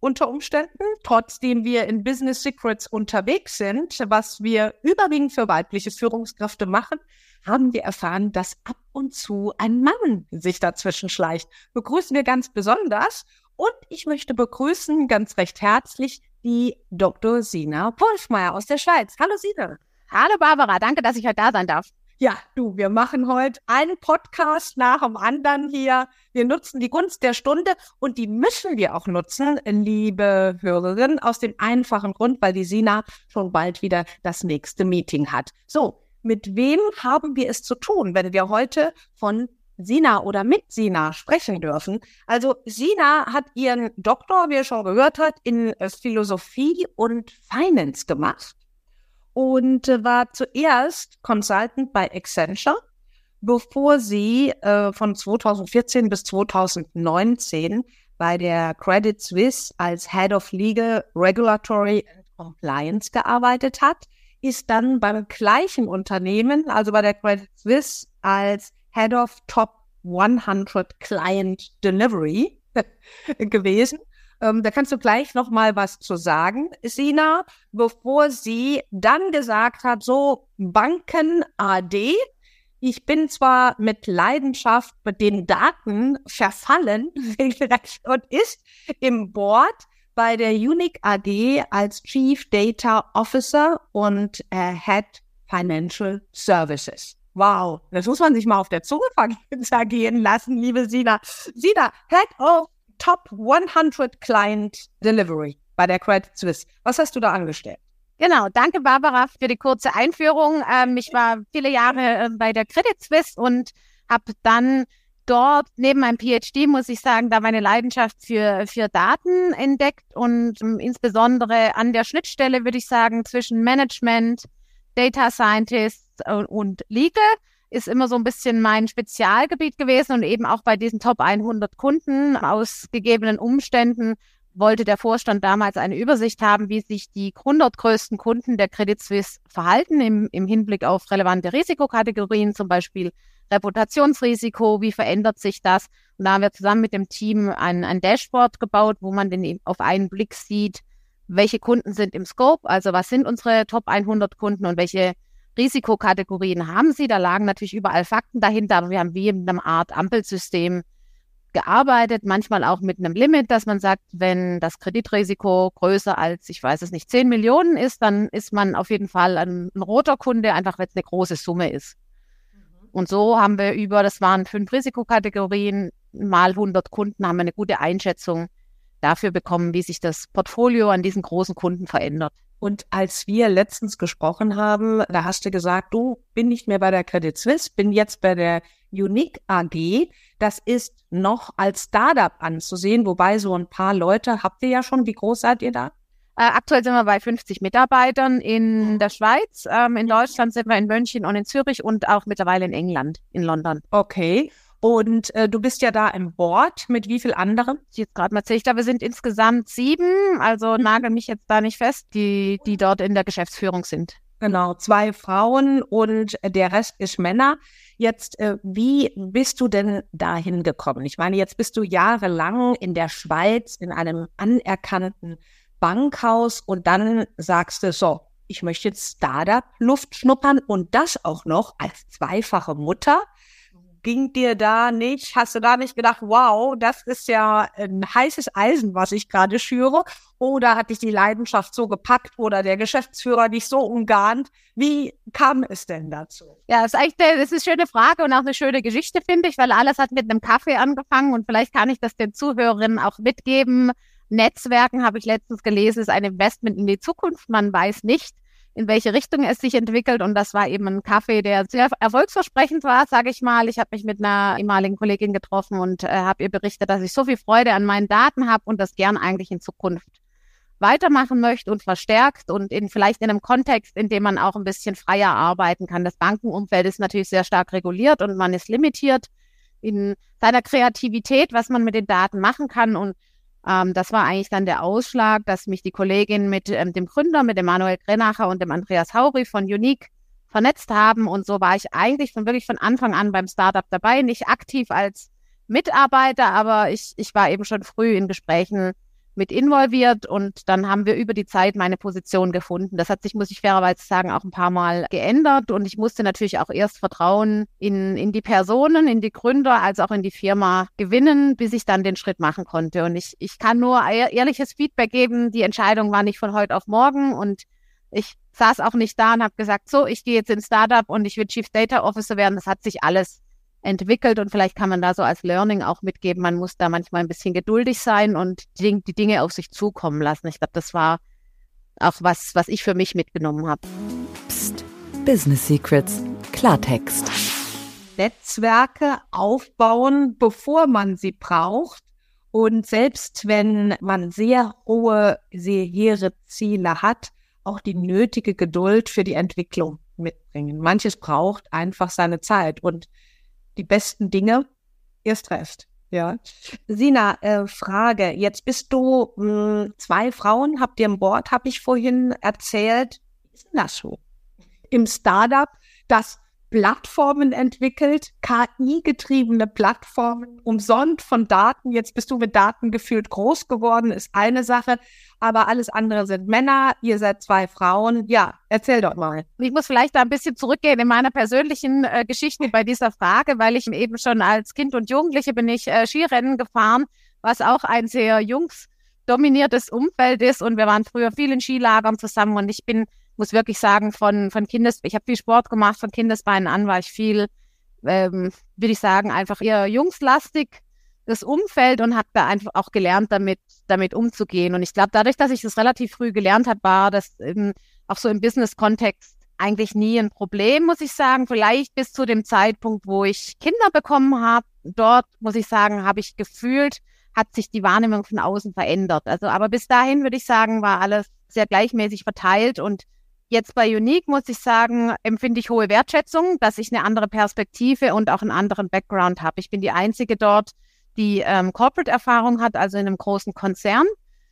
Unter Umständen, trotzdem wir in Business Secrets unterwegs sind, was wir überwiegend für weibliche Führungskräfte machen, haben wir erfahren, dass ab und zu ein Mann sich dazwischen schleicht. Begrüßen wir ganz besonders. Und ich möchte begrüßen ganz recht herzlich die Dr. Sina Wolfmeier aus der Schweiz. Hallo Sina. Hallo Barbara, danke, dass ich heute da sein darf. Ja, du, wir machen heute einen Podcast nach dem anderen hier. Wir nutzen die Gunst der Stunde und die müssen wir auch nutzen, liebe Hörerinnen, aus dem einfachen Grund, weil die Sina schon bald wieder das nächste Meeting hat. So, mit wem haben wir es zu tun, wenn wir heute von Sina oder mit Sina sprechen dürfen. Also Sina hat ihren Doktor, wie ihr schon gehört habt, in Philosophie und Finance gemacht und äh, war zuerst Consultant bei Accenture, bevor sie äh, von 2014 bis 2019 bei der Credit Suisse als Head of Legal, Regulatory and Compliance gearbeitet hat, ist dann beim gleichen Unternehmen, also bei der Credit Suisse, als Head of Top 100 Client Delivery gewesen ähm, da kannst du gleich noch mal was zu sagen, Sina, bevor sie dann gesagt hat, so Banken AD. Ich bin zwar mit Leidenschaft mit den Daten verfallen und ist im Board bei der Unique AG als Chief Data Officer und äh, Head Financial Services. Wow, das muss man sich mal auf der Zunge vergehen lassen, liebe Sina. Sina, Head of Top 100 Client Delivery bei der Credit Suisse. Was hast du da angestellt? Genau, danke Barbara für die kurze Einführung. Ähm, ich war viele Jahre äh, bei der Credit Suisse und habe dann dort neben meinem PhD, muss ich sagen, da meine Leidenschaft für, für Daten entdeckt und ähm, insbesondere an der Schnittstelle, würde ich sagen, zwischen Management, Data Scientists und, und Legal ist immer so ein bisschen mein Spezialgebiet gewesen und eben auch bei diesen Top 100 Kunden aus gegebenen Umständen wollte der Vorstand damals eine Übersicht haben, wie sich die 100 größten Kunden der Credit Suisse verhalten im, im Hinblick auf relevante Risikokategorien, zum Beispiel Reputationsrisiko, wie verändert sich das? Und da haben wir zusammen mit dem Team ein, ein Dashboard gebaut, wo man den auf einen Blick sieht, welche Kunden sind im Scope, also was sind unsere Top 100 Kunden und welche Risikokategorien haben sie. Da lagen natürlich überall Fakten dahinter, aber wir haben wie in einem Art Ampelsystem gearbeitet, manchmal auch mit einem Limit, dass man sagt, wenn das Kreditrisiko größer als, ich weiß es nicht, 10 Millionen ist, dann ist man auf jeden Fall ein, ein roter Kunde, einfach wenn es eine große Summe ist. Mhm. Und so haben wir über, das waren fünf Risikokategorien, mal 100 Kunden, haben wir eine gute Einschätzung dafür bekommen, wie sich das Portfolio an diesen großen Kunden verändert. Und als wir letztens gesprochen haben, da hast du gesagt, du bin nicht mehr bei der Credit Suisse, bin jetzt bei der Unique AG. Das ist noch als Startup anzusehen, wobei so ein paar Leute habt ihr ja schon. Wie groß seid ihr da? Äh, aktuell sind wir bei 50 Mitarbeitern in der Schweiz. Ähm, in Deutschland sind wir in München und in Zürich und auch mittlerweile in England, in London. Okay. Und äh, du bist ja da im Board mit wie viel anderen? Jetzt gerade mal ich glaube, wir sind insgesamt sieben, also mhm. nagel mich jetzt da nicht fest, die, die dort in der Geschäftsführung sind. Genau, zwei Frauen und der Rest ist Männer. Jetzt, äh, wie bist du denn dahin gekommen? Ich meine, jetzt bist du jahrelang in der Schweiz in einem anerkannten Bankhaus und dann sagst du so, ich möchte jetzt Startup Luft schnuppern und das auch noch als zweifache Mutter ging dir da nicht, hast du da nicht gedacht, wow, das ist ja ein heißes Eisen, was ich gerade schüre? Oder hat dich die Leidenschaft so gepackt oder der Geschäftsführer dich so umgarnt? Wie kam es denn dazu? Ja, das ist eigentlich eine, ist eine schöne Frage und auch eine schöne Geschichte, finde ich, weil alles hat mit einem Kaffee angefangen und vielleicht kann ich das den Zuhörerinnen auch mitgeben. Netzwerken, habe ich letztens gelesen, ist ein Investment in die Zukunft. Man weiß nicht, in welche Richtung es sich entwickelt. Und das war eben ein Kaffee, der sehr erfolgsversprechend war, sage ich mal. Ich habe mich mit einer ehemaligen Kollegin getroffen und äh, habe ihr berichtet, dass ich so viel Freude an meinen Daten habe und das gern eigentlich in Zukunft weitermachen möchte und verstärkt und in vielleicht in einem Kontext, in dem man auch ein bisschen freier arbeiten kann. Das Bankenumfeld ist natürlich sehr stark reguliert und man ist limitiert in seiner Kreativität, was man mit den Daten machen kann. Und ähm, das war eigentlich dann der Ausschlag, dass mich die Kollegin mit ähm, dem Gründer, mit dem Manuel Grenacher und dem Andreas Hauri von Unique vernetzt haben. Und so war ich eigentlich von wirklich von Anfang an beim Startup dabei, nicht aktiv als Mitarbeiter, aber ich, ich war eben schon früh in Gesprächen mit involviert und dann haben wir über die Zeit meine Position gefunden. Das hat sich, muss ich fairerweise sagen, auch ein paar Mal geändert und ich musste natürlich auch erst Vertrauen in, in die Personen, in die Gründer, als auch in die Firma gewinnen, bis ich dann den Schritt machen konnte. Und ich, ich kann nur ehrliches Feedback geben. Die Entscheidung war nicht von heute auf morgen und ich saß auch nicht da und habe gesagt, so, ich gehe jetzt ins Startup und ich will Chief Data Officer werden. Das hat sich alles entwickelt und vielleicht kann man da so als Learning auch mitgeben, man muss da manchmal ein bisschen geduldig sein und die, die Dinge auf sich zukommen lassen. Ich glaube, das war auch was, was ich für mich mitgenommen habe. Psst. Business Secrets. Klartext. Netzwerke aufbauen, bevor man sie braucht. Und selbst wenn man sehr hohe, sehr hehre Ziele hat, auch die nötige Geduld für die Entwicklung mitbringen. Manches braucht einfach seine Zeit. Und die besten Dinge erst recht. Ja. Sina, äh, Frage. Jetzt bist du mh, hm, zwei Frauen, habt ihr im Board, habe ich vorhin erzählt. Ist denn das so? Im Startup, das Plattformen entwickelt, KI-getriebene Plattformen, umsonst von Daten. Jetzt bist du mit Daten gefühlt groß geworden, ist eine Sache, aber alles andere sind Männer. Ihr seid zwei Frauen. Ja, erzähl doch mal. Ich muss vielleicht da ein bisschen zurückgehen in meiner persönlichen äh, Geschichte bei dieser Frage, weil ich eben schon als Kind und Jugendliche bin ich äh, Skirennen gefahren, was auch ein sehr jungsdominiertes Umfeld ist und wir waren früher viel in Skilagern zusammen und ich bin muss wirklich sagen, von, von Kindes, ich habe viel Sport gemacht, von Kindesbeinen an war ich viel, ähm, würde ich sagen, einfach eher jungslastig das Umfeld und habe da einfach auch gelernt, damit, damit umzugehen. Und ich glaube, dadurch, dass ich das relativ früh gelernt habe, war das eben auch so im Business-Kontext eigentlich nie ein Problem, muss ich sagen. Vielleicht bis zu dem Zeitpunkt, wo ich Kinder bekommen habe. Dort, muss ich sagen, habe ich gefühlt, hat sich die Wahrnehmung von außen verändert. Also, aber bis dahin würde ich sagen, war alles sehr gleichmäßig verteilt und Jetzt bei Unique muss ich sagen, empfinde ich hohe Wertschätzung, dass ich eine andere Perspektive und auch einen anderen Background habe. Ich bin die einzige dort, die ähm, Corporate-Erfahrung hat, also in einem großen Konzern.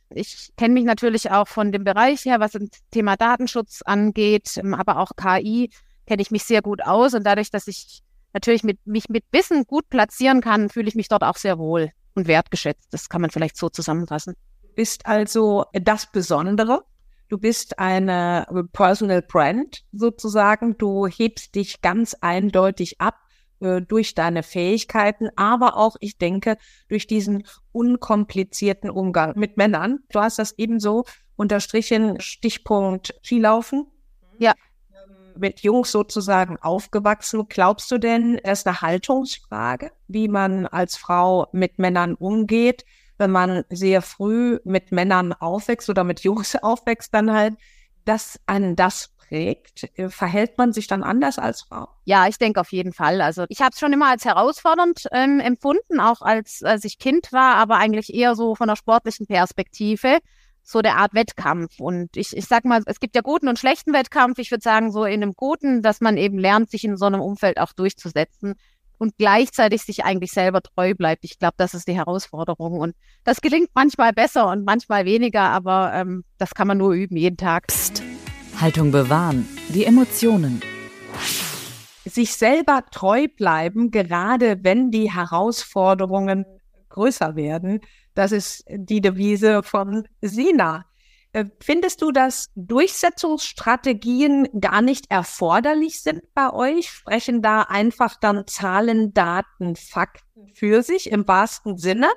Ich kenne mich natürlich auch von dem Bereich her, was das Thema Datenschutz angeht, ähm, aber auch KI kenne ich mich sehr gut aus und dadurch, dass ich natürlich mit, mich mit Wissen gut platzieren kann, fühle ich mich dort auch sehr wohl und wertgeschätzt. Das kann man vielleicht so zusammenfassen. Ist also das Besondere Du bist eine Personal Brand sozusagen. Du hebst dich ganz eindeutig ab äh, durch deine Fähigkeiten, aber auch, ich denke, durch diesen unkomplizierten Umgang mit Männern. Du hast das ebenso unterstrichen, Stichpunkt Skilaufen. Ja. Ähm, mit Jungs sozusagen aufgewachsen. Glaubst du denn, das ist eine Haltungsfrage, wie man als Frau mit Männern umgeht? Wenn man sehr früh mit Männern aufwächst oder mit Jungs aufwächst, dann halt, dass einen das prägt, äh, verhält man sich dann anders als Frau? Ja, ich denke auf jeden Fall. Also ich habe es schon immer als herausfordernd ähm, empfunden, auch als, als ich Kind war, aber eigentlich eher so von der sportlichen Perspektive so der Art Wettkampf. Und ich, ich sag mal, es gibt ja guten und schlechten Wettkampf. Ich würde sagen, so in einem guten, dass man eben lernt, sich in so einem Umfeld auch durchzusetzen und gleichzeitig sich eigentlich selber treu bleibt. Ich glaube, das ist die Herausforderung. Und das gelingt manchmal besser und manchmal weniger, aber ähm, das kann man nur üben, jeden Tag. Psst. Haltung bewahren, die Emotionen. Sich selber treu bleiben, gerade wenn die Herausforderungen größer werden. Das ist die Devise von Sina. Äh, findest du, dass Durchsetzungsstrategien gar nicht erforderlich sind bei euch? Sprechen da einfach dann Zahlen, Daten, Fakten für sich im wahrsten Sinne?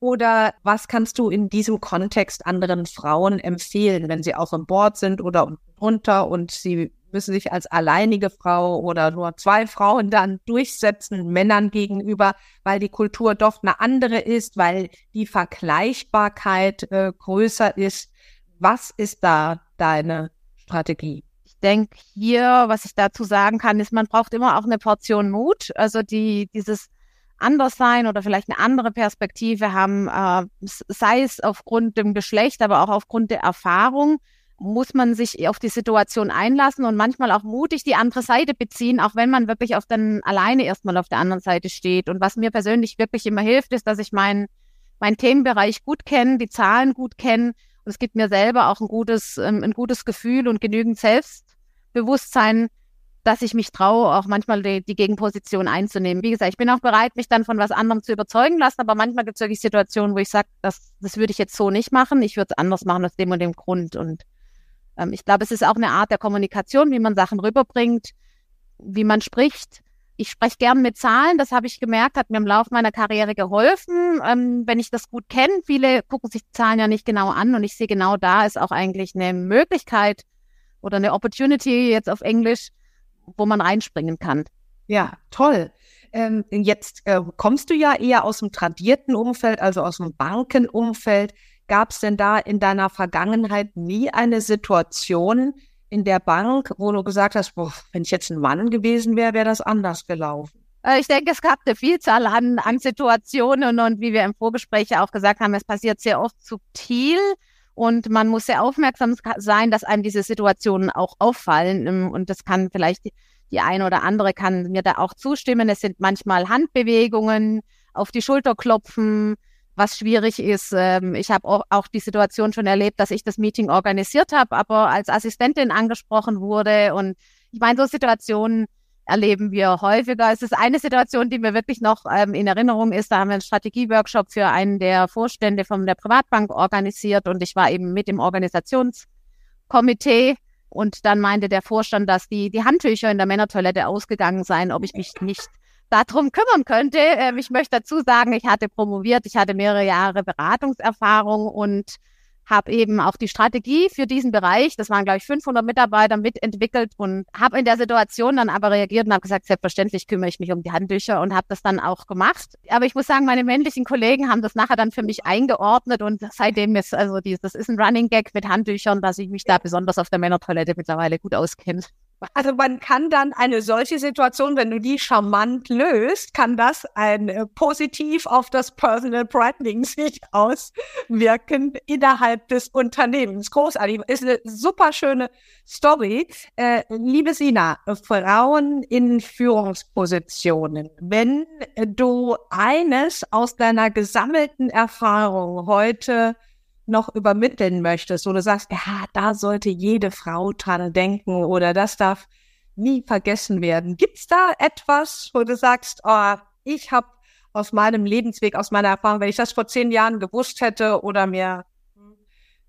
Oder was kannst du in diesem Kontext anderen Frauen empfehlen, wenn sie auch im Board sind oder drunter und sie müssen sich als alleinige Frau oder nur zwei Frauen dann durchsetzen, Männern gegenüber, weil die Kultur doch eine andere ist, weil die Vergleichbarkeit äh, größer ist. Was ist da deine Strategie? Ich denke hier, was ich dazu sagen kann, ist, man braucht immer auch eine Portion Mut. Also die, dieses anders sein oder vielleicht eine andere Perspektive haben, äh, sei es aufgrund dem Geschlecht, aber auch aufgrund der Erfahrung, muss man sich auf die Situation einlassen und manchmal auch mutig die andere Seite beziehen, auch wenn man wirklich auf dann alleine erstmal auf der anderen Seite steht. Und was mir persönlich wirklich immer hilft, ist, dass ich meinen mein Themenbereich gut kenne, die Zahlen gut kenne und es gibt mir selber auch ein gutes, ähm, ein gutes Gefühl und genügend Selbstbewusstsein, dass ich mich traue, auch manchmal die, die, Gegenposition einzunehmen. Wie gesagt, ich bin auch bereit, mich dann von was anderem zu überzeugen lassen, aber manchmal gibt es wirklich Situationen, wo ich sage, das, das würde ich jetzt so nicht machen, ich würde es anders machen aus dem und dem Grund. Und ähm, ich glaube, es ist auch eine Art der Kommunikation, wie man Sachen rüberbringt, wie man spricht. Ich spreche gern mit Zahlen, das habe ich gemerkt, hat mir im Laufe meiner Karriere geholfen. Ähm, wenn ich das gut kenne, viele gucken sich Zahlen ja nicht genau an und ich sehe genau da ist auch eigentlich eine Möglichkeit oder eine Opportunity jetzt auf Englisch, wo man reinspringen kann. Ja, toll. Ähm, jetzt äh, kommst du ja eher aus dem tradierten Umfeld, also aus dem Bankenumfeld. Gab es denn da in deiner Vergangenheit nie eine Situation in der Bank, wo du gesagt hast, boah, wenn ich jetzt ein Mann gewesen wäre, wäre das anders gelaufen? Äh, ich denke, es gab eine Vielzahl an, an Situationen und wie wir im Vorgespräch auch gesagt haben, es passiert sehr oft subtil und man muss sehr aufmerksam sein, dass einem diese Situationen auch auffallen. Ähm, und das kann vielleicht die, die eine oder andere kann mir da auch zustimmen. Es sind manchmal Handbewegungen, auf die Schulter klopfen, was schwierig ist. Ähm, ich habe auch die Situation schon erlebt, dass ich das Meeting organisiert habe, aber als Assistentin angesprochen wurde. Und ich meine, so Situationen erleben wir häufiger. Es ist eine Situation, die mir wirklich noch ähm, in Erinnerung ist. Da haben wir einen Strategieworkshop für einen der Vorstände von der Privatbank organisiert und ich war eben mit im Organisationskomitee. Und dann meinte der Vorstand, dass die, die Handtücher in der Männertoilette ausgegangen seien, ob ich mich nicht darum kümmern könnte. Ähm, ich möchte dazu sagen, ich hatte promoviert, ich hatte mehrere Jahre Beratungserfahrung und habe eben auch die Strategie für diesen Bereich, das waren glaube ich 500 Mitarbeiter mitentwickelt und habe in der Situation dann aber reagiert und habe gesagt, selbstverständlich kümmere ich mich um die Handtücher und habe das dann auch gemacht. Aber ich muss sagen, meine männlichen Kollegen haben das nachher dann für mich eingeordnet und seitdem ist also dieses, das ist ein Running Gag mit Handtüchern, dass ich mich da besonders auf der Männertoilette mittlerweile gut auskenne. Also man kann dann eine solche Situation, wenn du die charmant löst, kann das ein äh, positiv auf das Personal Branding sich auswirken innerhalb des Unternehmens. Großartig. Ist eine super schöne Story. Äh, liebe Sina, Frauen in Führungspositionen. Wenn du eines aus deiner gesammelten Erfahrung heute noch übermitteln möchtest, wo du sagst, ja, da sollte jede Frau dran denken oder das darf nie vergessen werden. Gibt's da etwas, wo du sagst, oh, ich habe aus meinem Lebensweg, aus meiner Erfahrung, wenn ich das vor zehn Jahren gewusst hätte oder mir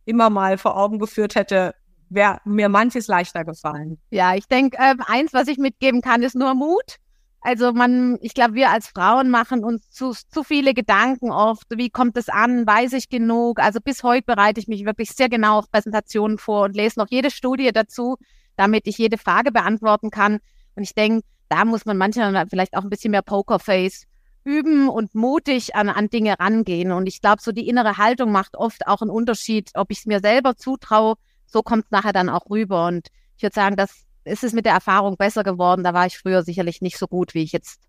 immer mal vor Augen geführt hätte, wäre mir manches leichter gefallen. Ja, ich denke, äh, eins, was ich mitgeben kann, ist nur Mut. Also man, ich glaube, wir als Frauen machen uns zu, zu viele Gedanken oft. Wie kommt es an? Weiß ich genug? Also bis heute bereite ich mich wirklich sehr genau auf Präsentationen vor und lese noch jede Studie dazu, damit ich jede Frage beantworten kann. Und ich denke, da muss man manchmal vielleicht auch ein bisschen mehr Pokerface üben und mutig an, an Dinge rangehen. Und ich glaube, so die innere Haltung macht oft auch einen Unterschied, ob ich es mir selber zutraue. So kommt es nachher dann auch rüber. Und ich würde sagen, das ist es mit der Erfahrung besser geworden. Da war ich früher sicherlich nicht so gut, wie ich jetzt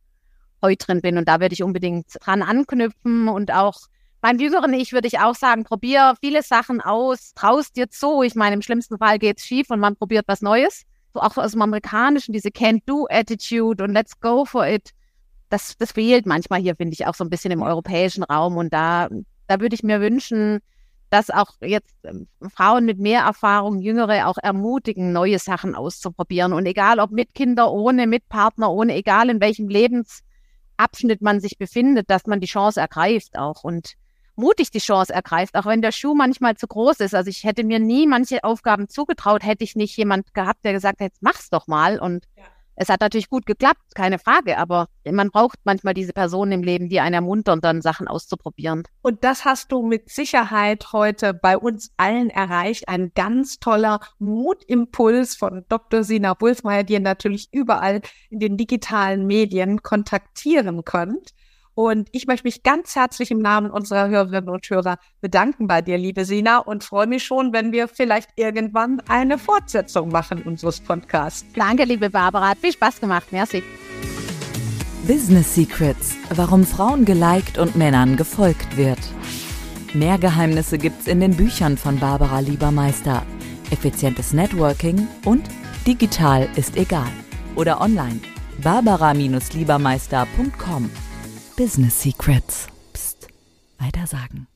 heute drin bin. Und da werde ich unbedingt dran anknüpfen und auch beim jüngeren Ich würde ich auch sagen, probier viele Sachen aus, traust dir zu. Ich meine, im schlimmsten Fall geht's schief und man probiert was Neues. So auch aus dem Amerikanischen, diese Can't-Do-Attitude und let's go for it. Das, das fehlt manchmal hier, finde ich, auch so ein bisschen im europäischen Raum. Und da, da würde ich mir wünschen, dass auch jetzt ähm, Frauen mit mehr Erfahrung, Jüngere auch ermutigen, neue Sachen auszuprobieren. Und egal ob mit Kinder, ohne, mit Partner, ohne, egal in welchem Lebensabschnitt man sich befindet, dass man die Chance ergreift auch und mutig die Chance ergreift, auch wenn der Schuh manchmal zu groß ist. Also ich hätte mir nie manche Aufgaben zugetraut, hätte ich nicht jemand gehabt, der gesagt jetzt mach's doch mal und ja. Es hat natürlich gut geklappt, keine Frage, aber man braucht manchmal diese Personen im Leben, die einen ermuntern, dann Sachen auszuprobieren. Und das hast du mit Sicherheit heute bei uns allen erreicht. Ein ganz toller Mutimpuls von Dr. Sina Wulfmeier, die ihr natürlich überall in den digitalen Medien kontaktieren könnt. Und ich möchte mich ganz herzlich im Namen unserer Hörerinnen und Hörer bedanken bei dir, liebe Sina, und freue mich schon, wenn wir vielleicht irgendwann eine Fortsetzung machen unseres Podcasts. Danke, liebe Barbara. Hat viel Spaß gemacht. Merci. Business Secrets. Warum Frauen geliked und Männern gefolgt wird. Mehr Geheimnisse gibt's in den Büchern von Barbara Liebermeister. Effizientes Networking und Digital ist egal. Oder online. barbara-liebermeister.com Business Secrets. Psst, weiter sagen.